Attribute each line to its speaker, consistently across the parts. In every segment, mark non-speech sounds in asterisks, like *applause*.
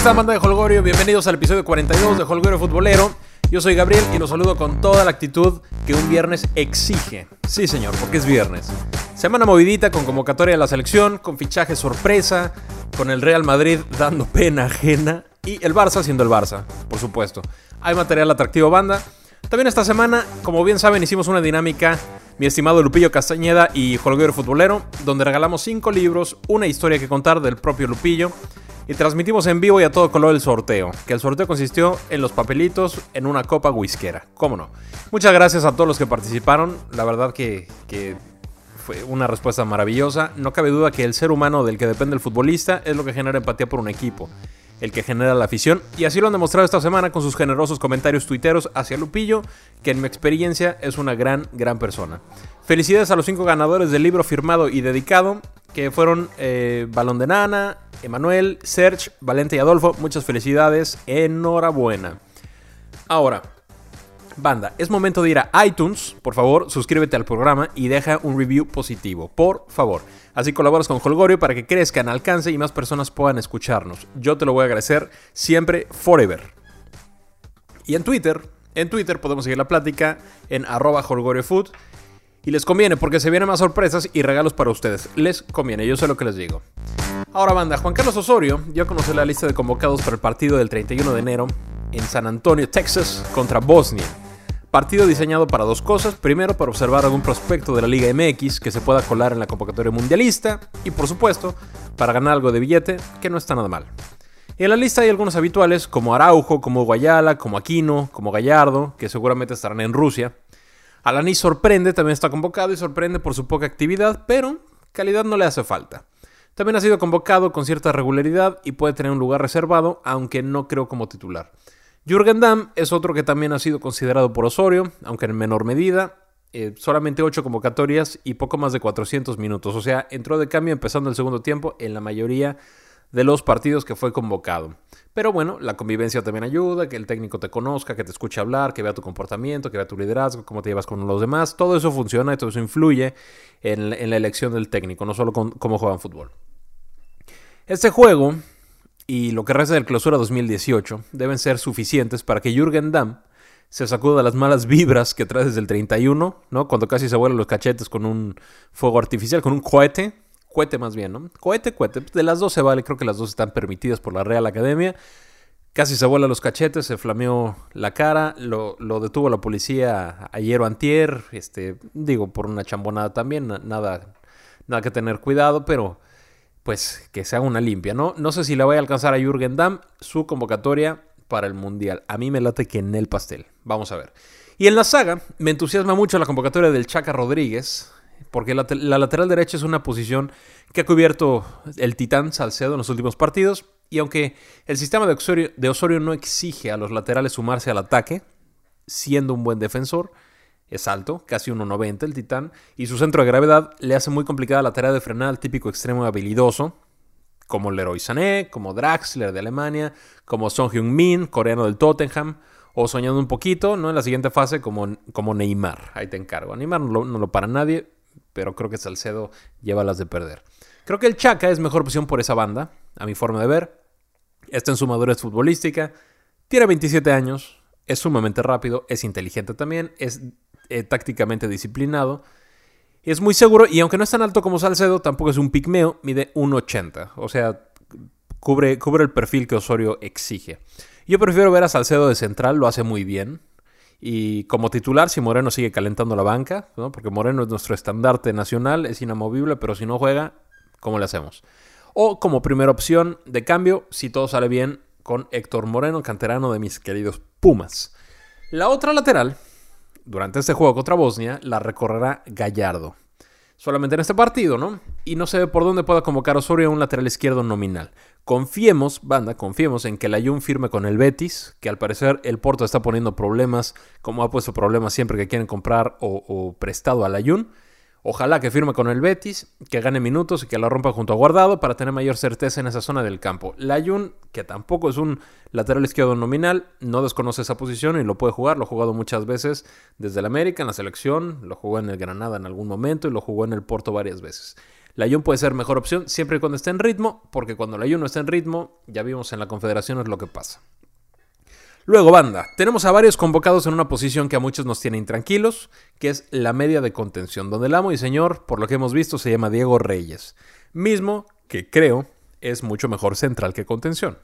Speaker 1: están, banda de Holgorio? Bienvenidos al episodio 42 de Holgorio Futbolero. Yo soy Gabriel y los saludo con toda la actitud que un viernes exige. Sí, señor, porque es viernes. Semana movidita con convocatoria de la selección, con fichaje sorpresa, con el Real Madrid dando pena ajena y el Barça siendo el Barça, por supuesto. Hay material atractivo, banda. También esta semana, como bien saben, hicimos una dinámica, mi estimado Lupillo Castañeda y Holgorio Futbolero, donde regalamos 5 libros, una historia que contar del propio Lupillo y transmitimos en vivo y a todo color el sorteo, que el sorteo consistió en los papelitos en una copa whiskera, cómo no. Muchas gracias a todos los que participaron, la verdad que, que fue una respuesta maravillosa. No cabe duda que el ser humano del que depende el futbolista es lo que genera empatía por un equipo, el que genera la afición, y así lo han demostrado esta semana con sus generosos comentarios tuiteros hacia Lupillo, que en mi experiencia es una gran, gran persona. Felicidades a los cinco ganadores del libro firmado y dedicado, que fueron eh, Balón de Nana, Emanuel, Serge, Valente y Adolfo. Muchas felicidades, enhorabuena. Ahora, banda, es momento de ir a iTunes. Por favor, suscríbete al programa y deja un review positivo. Por favor. Así colaboras con Holgorio para que crezcan, alcance y más personas puedan escucharnos. Yo te lo voy a agradecer siempre, forever. Y en Twitter, en Twitter podemos seguir la plática en arroba holgoriofood. Y les conviene porque se vienen más sorpresas y regalos para ustedes. Les conviene, yo sé lo que les digo. Ahora banda, Juan Carlos Osorio dio a conocer la lista de convocados para el partido del 31 de enero en San Antonio, Texas, contra Bosnia. Partido diseñado para dos cosas. Primero, para observar algún prospecto de la Liga MX que se pueda colar en la convocatoria mundialista. Y por supuesto, para ganar algo de billete, que no está nada mal. En la lista hay algunos habituales como Araujo, como Guayala, como Aquino, como Gallardo, que seguramente estarán en Rusia. Alaní sorprende, también está convocado y sorprende por su poca actividad, pero calidad no le hace falta. También ha sido convocado con cierta regularidad y puede tener un lugar reservado, aunque no creo como titular. Jürgen Damm es otro que también ha sido considerado por Osorio, aunque en menor medida. Eh, solamente 8 convocatorias y poco más de 400 minutos. O sea, entró de cambio empezando el segundo tiempo en la mayoría de los partidos que fue convocado. Pero bueno, la convivencia también ayuda, que el técnico te conozca, que te escuche hablar, que vea tu comportamiento, que vea tu liderazgo, cómo te llevas con los demás. Todo eso funciona y todo eso influye en, la elección del técnico, no solo con cómo juegan fútbol. Este juego y lo que resta del clausura 2018 deben ser suficientes para que Jürgen Damm se sacuda las malas vibras que trae desde el 31, ¿no? Cuando casi se vuelan los cachetes con un fuego artificial, con un cohete, cohete más bien, ¿no? Cohete, cohete. De las dos se vale, creo que las dos están permitidas por la Real Academia. Casi se vuela los cachetes, se flameó la cara, lo, detuvo la policía ayer o antier, este, digo, por una chambonada también, nada, nada que tener cuidado, pero pues que se haga una limpia, ¿no? No sé si la voy a alcanzar a Jürgen Damm, su convocatoria para el Mundial. A mí me late que en el pastel. Vamos a ver. Y en la saga, me entusiasma mucho la convocatoria del Chaca Rodríguez, porque la, lateral derecha es una posición que ha cubierto el titán Salcedo en los últimos partidos, y aunque el sistema de Osorio, de Osorio no exige a los laterales sumarse al ataque, siendo un buen defensor, es alto, casi 1,90 el titán, y su centro de gravedad le hace muy complicada la tarea de frenar al típico extremo habilidoso, como Leroy Sané, como Draxler de Alemania, como Son Heung-min, coreano del Tottenham, o soñando un poquito, ¿no? En la siguiente fase como, como Neymar, ahí te encargo. Neymar no lo para nadie, pero creo que Salcedo lleva las de perder. Creo que el Chaca es mejor opción por esa banda, a mi forma de ver. Está en su madurez futbolística, tiene 27 años, es sumamente rápido, es inteligente también, es eh, tácticamente disciplinado. Es muy seguro y aunque no es tan alto como Salcedo, tampoco es un pigmeo, mide 1,80. O sea, cubre, cubre el perfil que Osorio exige. Yo prefiero ver a Salcedo de central, lo hace muy bien. Y como titular, si Moreno sigue calentando la banca, porque Moreno es nuestro estandarte nacional, es inamovible, pero si no juega, ¿cómo le hacemos? O como primera opción de cambio, si todo sale bien, con Héctor Moreno, canterano de mis queridos Pumas. La otra lateral, durante este juego contra Bosnia, la recorrerá Gallardo. Solamente en este partido, ¿no? Y no se ve por dónde pueda convocar Osorio a un lateral izquierdo nominal. Confiemos, banda, confiemos en que el Ayun firme con el Betis, que al parecer el Porto está poniendo problemas, como ha puesto problemas siempre que quieren comprar o, prestado al Ayun. Ojalá que firme con el Betis, que gane minutos y que la rompa junto a Guardado para tener mayor certeza en esa zona del campo. Layun, que tampoco es un lateral izquierdo nominal, no desconoce esa posición y lo puede jugar. Lo ha jugado muchas veces desde el América, en la selección, lo jugó en el Granada en algún momento y lo jugó en el Porto varias veces. Layun puede ser mejor opción siempre y cuando esté en ritmo, porque cuando Layun no está en ritmo, ya vimos en la Confederación es lo que pasa. Luego, banda, tenemos a varios convocados en una posición que a muchos nos tiene intranquilos, que es la media de contención, donde el amo y señor, por lo que hemos visto, se llama Diego Reyes, mismo que creo es mucho mejor central que contención.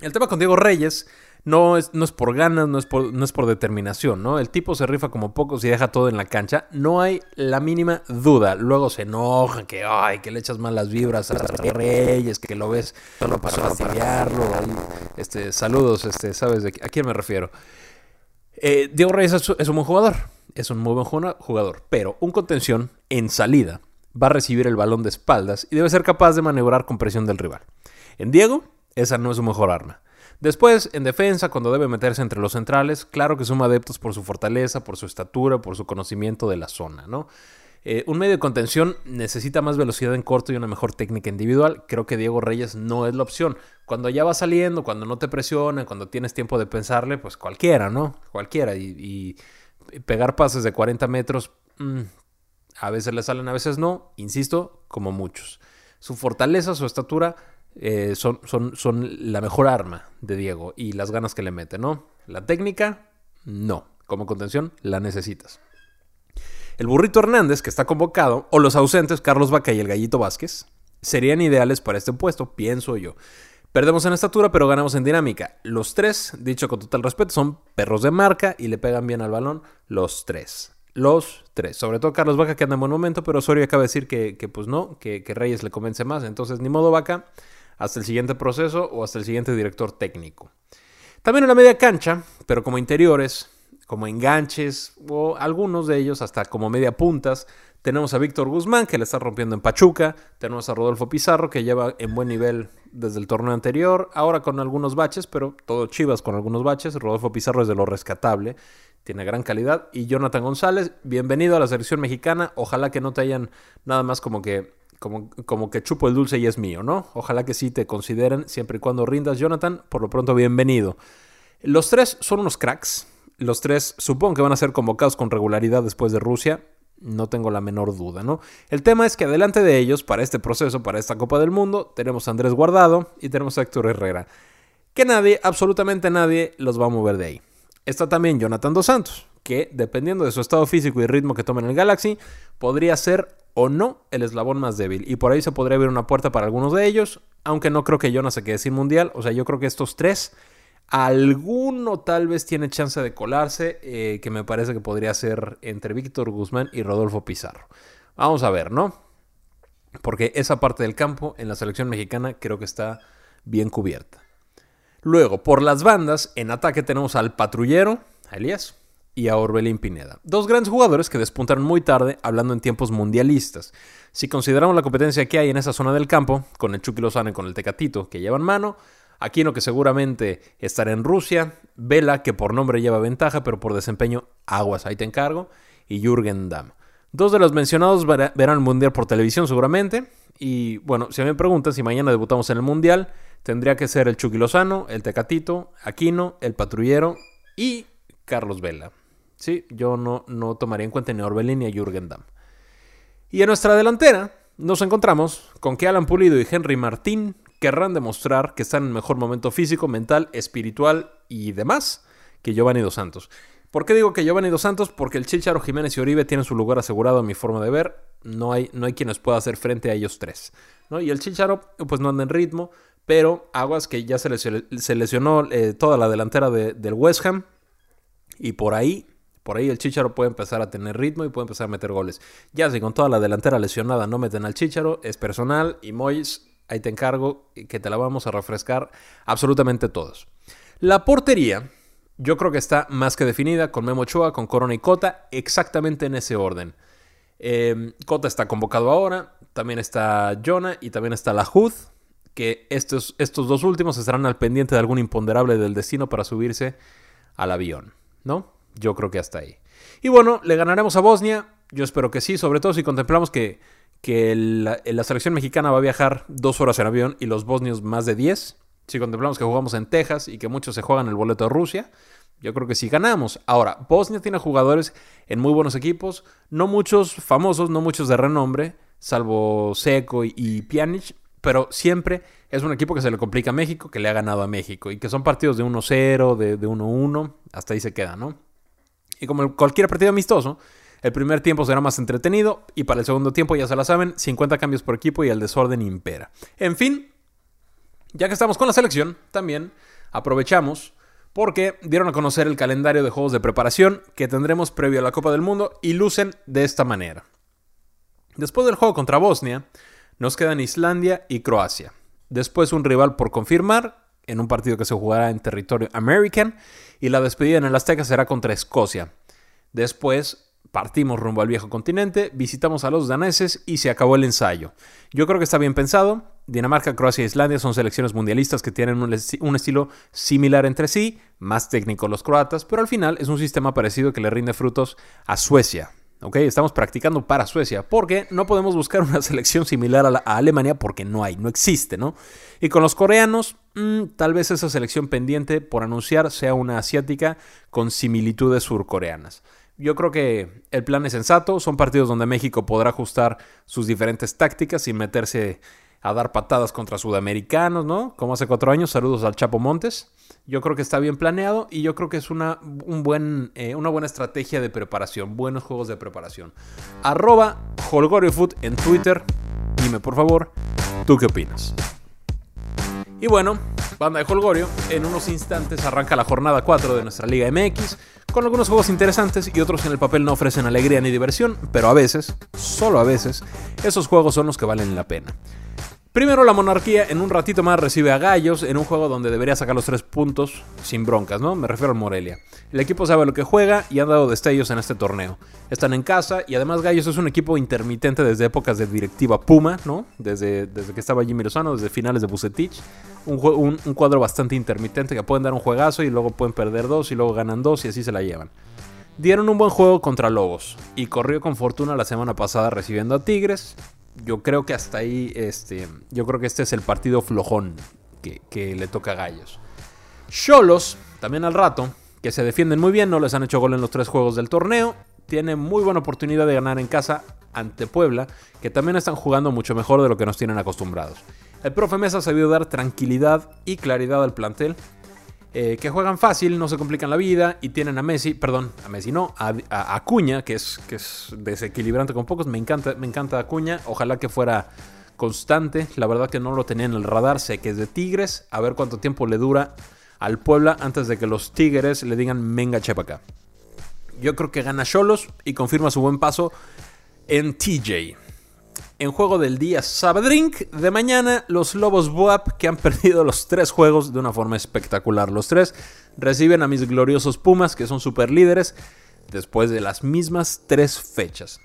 Speaker 1: El tema con Diego Reyes no es, no es por ganas, no es por, no es por determinación, ¿no? El tipo se rifa como pocos y deja todo en la cancha. No hay la mínima duda. Luego se enoja que, ay, que le echas malas vibras a Reyes, que lo ves solo para fastidiarlo. Este, saludos, este, ¿sabes a quién me refiero? Eh, Diego Reyes es, es un buen jugador. Es un muy buen jugador. Pero un contención en salida va a recibir el balón de espaldas y debe ser capaz de maniobrar con presión del rival. En Diego, esa no es su mejor arma. Después, en defensa, cuando debe meterse entre los centrales, claro que suma adeptos por su fortaleza, por su estatura, por su conocimiento de la zona, ¿no? Eh, un medio de contención necesita más velocidad en corto y una mejor técnica individual. Creo que Diego Reyes no es la opción. Cuando ya va saliendo, cuando no te presiona, cuando tienes tiempo de pensarle, pues cualquiera, ¿no? Cualquiera. Y, pegar pases de 40 metros, mm, a veces le salen, a veces no. Insisto, como muchos. Su fortaleza, su estatura eh, son, son, son la mejor arma de Diego y las ganas que le mete, ¿no? La técnica, no. Como contención, la necesitas. El burrito Hernández, que está convocado, o los ausentes, Carlos Vaca y el Gallito Vázquez, serían ideales para este puesto, pienso yo. Perdemos en estatura, pero ganamos en dinámica. Los tres, dicho con total respeto, son perros de marca y le pegan bien al balón los tres. Los tres. Sobre todo Carlos Vaca que anda en buen momento, pero Osorio acaba de decir que, pues no, que, que Reyes le convence más. Entonces, ni modo Vaca hasta el siguiente proceso o hasta el siguiente director técnico. También en la media cancha, pero como interiores, como enganches o algunos de ellos hasta como media puntas, tenemos a Víctor Guzmán que le está rompiendo en Pachuca, tenemos a Rodolfo Pizarro que lleva en buen nivel desde el torneo anterior, ahora con algunos baches, pero todo Chivas con algunos baches, Rodolfo Pizarro es de lo rescatable, tiene gran calidad. Y Jonathan González, bienvenido a la selección mexicana, ojalá que no te hayan nada más como que como, que chupo el dulce y es mío, ¿no? Ojalá que sí te consideren, siempre y cuando rindas, Jonathan. Por lo pronto, bienvenido. Los tres son unos cracks. Los tres supongo que van a ser convocados con regularidad después de Rusia. No tengo la menor duda, ¿no? El tema es que adelante de ellos, para este proceso, para esta Copa del Mundo, tenemos a Andrés Guardado y tenemos a Héctor Herrera. Que nadie, absolutamente nadie, los va a mover de ahí. Está también Jonathan Dos Santos, que dependiendo de su estado físico y ritmo que tome en el Galaxy, podría ser o no el eslabón más débil. Y por ahí se podría abrir una puerta para algunos de ellos, aunque no creo que Jonas se quede sin mundial. O sea, yo creo que estos tres, alguno tal vez tiene chance de colarse, eh, que me parece que podría ser entre Víctor Guzmán y Rodolfo Pizarro. Vamos a ver, ¿no? Porque esa parte del campo en la selección mexicana creo que está bien cubierta. Luego, por las bandas, en ataque tenemos al patrullero, a Elías, y a Orbelín Pineda. Dos grandes jugadores que despuntaron muy tarde hablando en tiempos mundialistas. Si consideramos la competencia que hay en esa zona del campo, con el Chucky Lozano y con el Tecatito que llevan mano, Aquino que seguramente estará en Rusia, Vela que por nombre lleva ventaja, pero por desempeño aguas, ahí te encargo, y Jürgen Damm. Dos de los mencionados verán el Mundial por televisión seguramente, y bueno, si me preguntan si mañana debutamos en el Mundial, tendría que ser el Chucky Lozano, el Tecatito, Aquino, el Patrullero y Carlos Vela. Sí, yo no, no tomaría en cuenta ni a Orbelín ni a Jürgen Damm. Y en nuestra delantera nos encontramos con que Alan Pulido y Henry Martín querrán demostrar que están en mejor momento físico, mental, espiritual y demás que Giovanni Dos Santos. ¿Por qué digo que Giovanni Dos Santos? Porque el Chicharo Jiménez y Oribe tienen su lugar asegurado a mi forma de ver. No hay, no hay quien pueda hacer frente a ellos tres. ¿no? Y el Chicharo pues no anda en ritmo, pero aguas que ya se lesionó, eh, toda la delantera del West Ham. Y por ahí por ahí el Chicharo puede empezar a tener ritmo y puede empezar a meter goles. Ya si con toda la delantera lesionada no meten al Chicharo, es personal y Mois, ahí te encargo que te la vamos a refrescar absolutamente todos. La portería, yo creo que está más que definida con Memo Ochoa, con Corona y Cota, exactamente en ese orden. Eh, Cota está convocado ahora, también está Jonah y también está la Hood, que estos, estos dos últimos estarán al pendiente de algún imponderable del destino para subirse al avión, ¿no? Yo creo que hasta ahí. Y bueno, ¿le ganaremos a Bosnia? Yo espero que sí, sobre todo si contemplamos que, que la, selección mexicana va a viajar dos horas en avión y los bosnios más de 10. Si contemplamos que jugamos en Texas y que muchos se juegan el boleto de Rusia, yo creo que sí ganamos. Ahora, Bosnia tiene jugadores en muy buenos equipos, no muchos famosos, no muchos de renombre, salvo Seco y, y Pjanic, pero siempre es un equipo que se le complica a México, que le ha ganado a México y que son partidos de 1-0, de, de 1-1, hasta ahí se queda, ¿no? Y como cualquier partido amistoso, el primer tiempo será más entretenido y para el segundo tiempo, ya se la saben, 50 cambios por equipo y el desorden impera. En fin, ya que estamos con la selección, también aprovechamos porque dieron a conocer el calendario de juegos de preparación que tendremos previo a la Copa del Mundo y lucen de esta manera. Después del juego contra Bosnia, nos quedan Islandia y Croacia. Después un rival por confirmar, en un partido que se jugará en territorio American, y la despedida en el Azteca será contra Escocia. Después partimos rumbo al viejo continente, visitamos a los daneses y se acabó el ensayo. Yo creo que está bien pensado. Dinamarca, Croacia e Islandia son selecciones mundialistas que tienen un, un, estilo similar entre sí, más técnico los croatas, pero al final es un sistema parecido que le rinde frutos a Suecia. ¿Ok? Estamos practicando para Suecia, porque no podemos buscar una *laughs* selección similar a, Alemania porque no hay, no existe, ¿no? Y con los coreanos, mmm, tal vez esa selección pendiente por anunciar sea una asiática con similitudes surcoreanas. Yo creo que el plan es sensato, son partidos donde México podrá ajustar sus diferentes tácticas sin meterse a dar patadas contra sudamericanos, ¿no? Como hace cuatro años, saludos al Chapo Montes. Yo creo que está bien planeado y yo creo que es una, un buen, eh, una buena estrategia de preparación, buenos juegos de preparación. Arroba HolgorioFood en Twitter. Dime por favor, ¿tú qué opinas? Y bueno, banda de Holgorio, en unos instantes arranca la jornada 4 de nuestra Liga MX, con algunos juegos interesantes y otros que en el papel no ofrecen alegría ni diversión, pero a veces, solo a veces, esos juegos son los que valen la pena. Primero la monarquía en un ratito más recibe a Gallos en un juego donde debería sacar los tres puntos sin broncas, ¿no? Me refiero al Morelia. El equipo sabe lo que juega y han dado destellos en este torneo. Están en casa y además Gallos es un equipo intermitente desde épocas de directiva Puma, ¿no? Desde, desde que estaba Jimmy Lozano, desde finales de Bucetich. Un, un, un cuadro bastante intermitente que pueden dar un juegazo y luego pueden perder dos y luego ganan dos y así se la llevan. Dieron un buen juego contra Lobos y corrió con fortuna la semana pasada recibiendo a Tigres yo creo que hasta ahí, este, yo creo que este es el partido flojón que, le toca a Gallos. Cholos, también al rato, que se defienden muy bien, no les han hecho gol en los tres juegos del torneo, tiene muy buena oportunidad de ganar en casa ante Puebla, que también están jugando mucho mejor de lo que nos tienen acostumbrados. El profe Mesa ha sabido dar tranquilidad y claridad al plantel eh, que juegan fácil, no se complican la vida y tienen a Messi, perdón, a Messi no, a, Acuña, que es, que es desequilibrante con pocos. Me encanta, me encanta Acuña, ojalá que fuera constante. La verdad que no lo tenía en el radar, sé que es de Tigres, a ver cuánto tiempo le dura al Puebla antes de que los Tigres le digan venga chepa acá. Yo creo que gana Cholos y confirma su buen paso en TJ en juego del día Sabadrink de mañana, los Lobos Boap, que han *laughs* perdido los tres juegos de una forma espectacular. Los tres reciben a mis gloriosos Pumas, que son super líderes, después de las mismas tres fechas.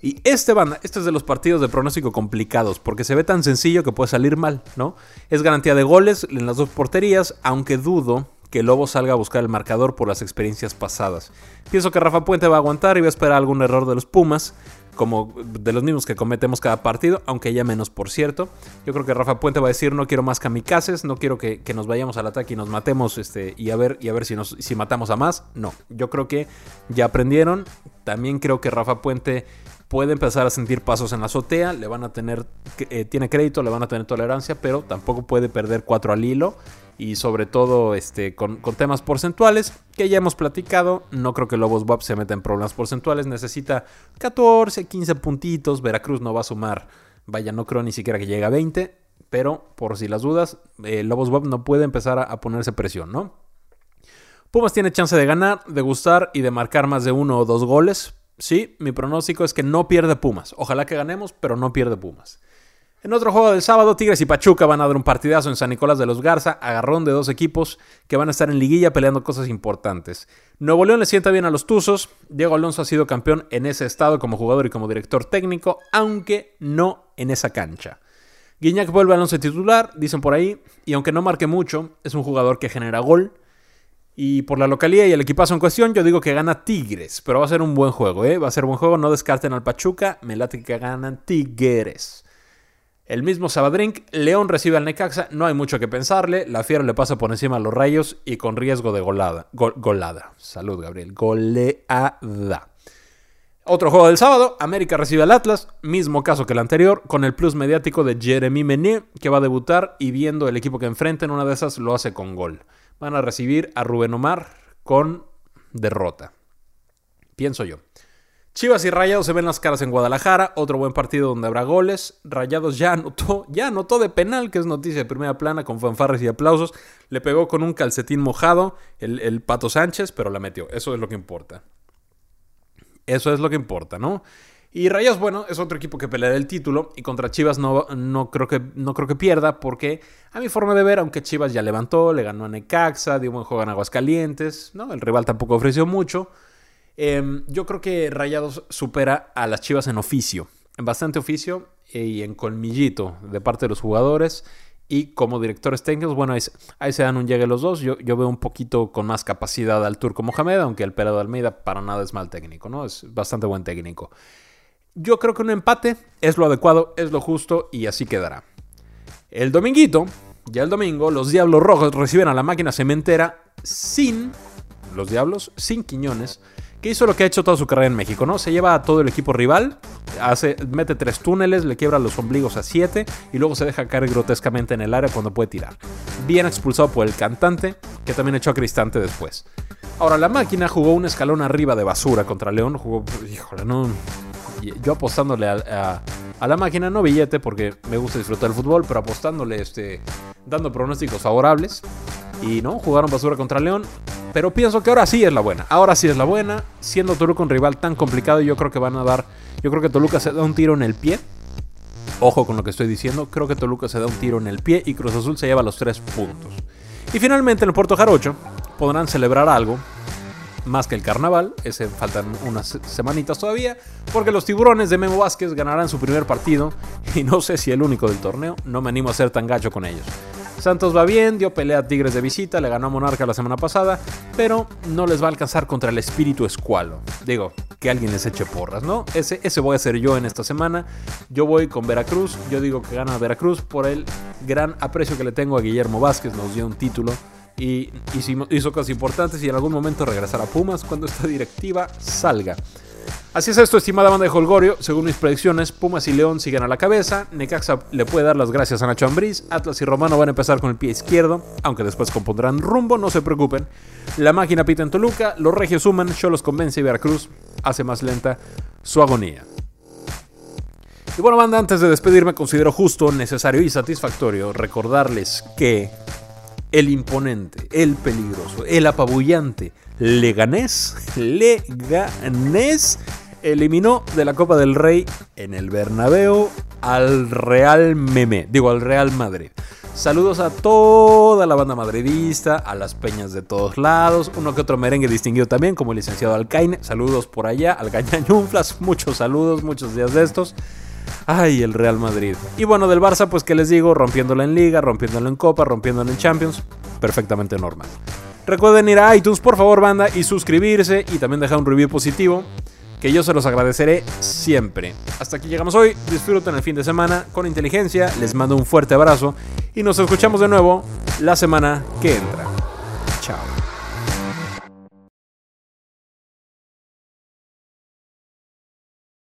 Speaker 1: Y este banda, este es de los partidos de pronóstico complicados, porque se ve tan sencillo que puede salir mal, ¿no? Es garantía de goles en las dos porterías, aunque dudo que Lobo salga a buscar el marcador por las experiencias pasadas. Pienso que Rafa Puente va a aguantar y va a esperar algún error de los Pumas, como de los mismos que cometemos cada partido, aunque ya menos, por cierto. Yo creo que Rafa Puente va a decir, no quiero más kamikazes, no quiero que, que nos vayamos al ataque y nos matemos este, y a ver, y a ver si, nos, si matamos a más. No, yo creo que ya aprendieron. También creo que Rafa Puente puede empezar a sentir pasos en la azotea, le van a tener, eh, tiene crédito, le van a tener tolerancia, pero tampoco puede perder cuatro al hilo y sobre todo este, con, con, temas porcentuales que ya hemos platicado. No creo que Lobos WAP se meta en problemas porcentuales, necesita 14, 15 puntitos, Veracruz no va a sumar, vaya, no creo ni siquiera que llegue a 20, pero por si las dudas, eh, Lobos WAP no puede empezar a, a ponerse presión, ¿no? Pumas tiene chance de ganar, de gustar y de marcar más de uno o dos goles. Sí, mi pronóstico es que no pierde Pumas. Ojalá que ganemos, pero no pierde Pumas. En otro juego del sábado, Tigres y Pachuca van a dar un partidazo en San Nicolás de los Garza, agarrón de dos equipos que van a estar en liguilla peleando cosas importantes. Nuevo León le sienta bien a los Tuzos, Diego Alonso ha sido campeón en ese estado como jugador y como director técnico, aunque no en esa cancha. Guiñac vuelve al once titular, dicen por ahí, y aunque no marque mucho, es un jugador que genera gol, y por la localidad y el equipazo en cuestión, yo digo que gana Tigres. Pero va a ser un buen juego, ¿eh? Va a ser buen juego. No descarten al Pachuca. Me late que ganan Tigres. El mismo Sabadrink, León recibe al Necaxa. No hay mucho que pensarle. La Fiera le pasa por encima a los rayos y con riesgo de golada. golada. Salud, Gabriel. Goleada. Otro juego del sábado, América recibe al Atlas, mismo caso que el anterior, con el plus mediático de Jeremy Mené, que va a debutar y viendo el equipo que enfrenta en una de esas lo hace con gol. Van a recibir a Rubén Omar con derrota. Pienso yo. Chivas y Rayados se ven las caras en Guadalajara, otro buen partido donde habrá goles. Rayados ya anotó, ya anotó de penal, que es noticia de primera plana, con fanfarres y aplausos. Le pegó con un calcetín mojado el, el Pato Sánchez, pero la metió. Eso es lo que importa. Eso es lo que importa, ¿no? Y Rayos, bueno, es otro equipo que peleará el título y contra Chivas no, no, creo que, no creo que pierda porque a mi forma de ver, aunque Chivas ya levantó, le ganó a Necaxa, dio buen juego en Aguascalientes, ¿no? El rival tampoco ofreció mucho. Em, yo creo que Rayados supera a las Chivas en oficio, en bastante oficio y en colmillito de parte de los jugadores y como directores técnicos, bueno, ahí, se dan un llegue los dos. Yo, yo, veo un poquito con más capacidad al turco Mohamed, aunque el Pelado Almeida para nada es mal técnico, ¿no? Es bastante buen técnico. Yo creo que un empate es lo adecuado, es lo justo y así quedará. El dominguito, ya el domingo, los Diablos Rojos reciben a la máquina cementera sin, los Diablos, sin Quiñones que hizo lo que ha hecho toda su carrera en México, ¿no? Se lleva a todo el equipo rival, hace, mete tres túneles, le quiebra los ombligos a siete y luego se deja caer grotescamente en el área cuando puede tirar. Bien expulsado por el cantante, que también echó a Cristante después. Ahora, la máquina jugó un escalón arriba de basura contra León, jugó, híjole, no... Yo apostándole a, a la máquina, no billete, porque me gusta disfrutar del fútbol, pero apostándole, este, dando pronósticos favorables. Y no, jugaron basura contra León. Pero pienso que ahora sí es la buena. Ahora sí es la buena. Siendo Toluca un rival tan complicado, yo creo que van a dar. Yo creo que Toluca se da un tiro en el pie. Ojo con lo que estoy diciendo. Creo que Toluca se da un tiro en el pie y Cruz Azul se lleva los tres puntos. Y finalmente en el Puerto Jarocho podrán celebrar algo más que el carnaval. Ese faltan unas semanitas todavía. Porque los tiburones de Memo Vázquez ganarán su primer partido. Y no sé si el único del torneo. No me animo a ser tan gacho con ellos. Santos va bien, dio pelea a Tigres de visita, le ganó a Monarca la semana pasada, pero no les va a alcanzar contra el espíritu escualo. Digo, que alguien les eche porras, ¿no? Ese, ese voy a ser yo en esta semana. Yo voy con Veracruz, yo digo que gana Veracruz por el gran aprecio que le tengo a Guillermo Vázquez, nos dio un título y hizo cosas importantes y en algún momento regresará a Pumas cuando esta directiva salga. Así es esto, estimada banda de Holgorio. Según mis predicciones, Pumas y León siguen a la cabeza. Necaxa le puede dar las gracias a Nacho Ambriz. Atlas y Romano van a empezar con el pie izquierdo, aunque después compondrán rumbo, no se preocupen. La máquina pita en Toluca, los regios suman, los convence y Veracruz hace más lenta su agonía. Y bueno, banda, antes de despedirme, considero justo, necesario y satisfactorio recordarles que el imponente, el peligroso, el apabullante Leganés, Leganés eliminó de la Copa del Rey en el Bernabéu al Real Meme, digo al Real Madrid. Saludos a toda la banda madridista, a las peñas de todos lados, uno que otro merengue distinguido también, como el licenciado Alcaine. Saludos por allá, al Gañañunflas, *laughs* muchos saludos, muchos días de estos. Ay, el Real Madrid. Y bueno, del Barça, pues que les digo, rompiéndolo en Liga, rompiéndolo en Copa, rompiéndolo en Champions, perfectamente normal. Recuerden ir a iTunes, por favor, banda, y suscribirse y también dejar un review positivo, que yo se los agradeceré siempre. Hasta aquí llegamos hoy, disfruten el fin de semana con inteligencia, les mando un fuerte abrazo y nos escuchamos de nuevo la semana que entra.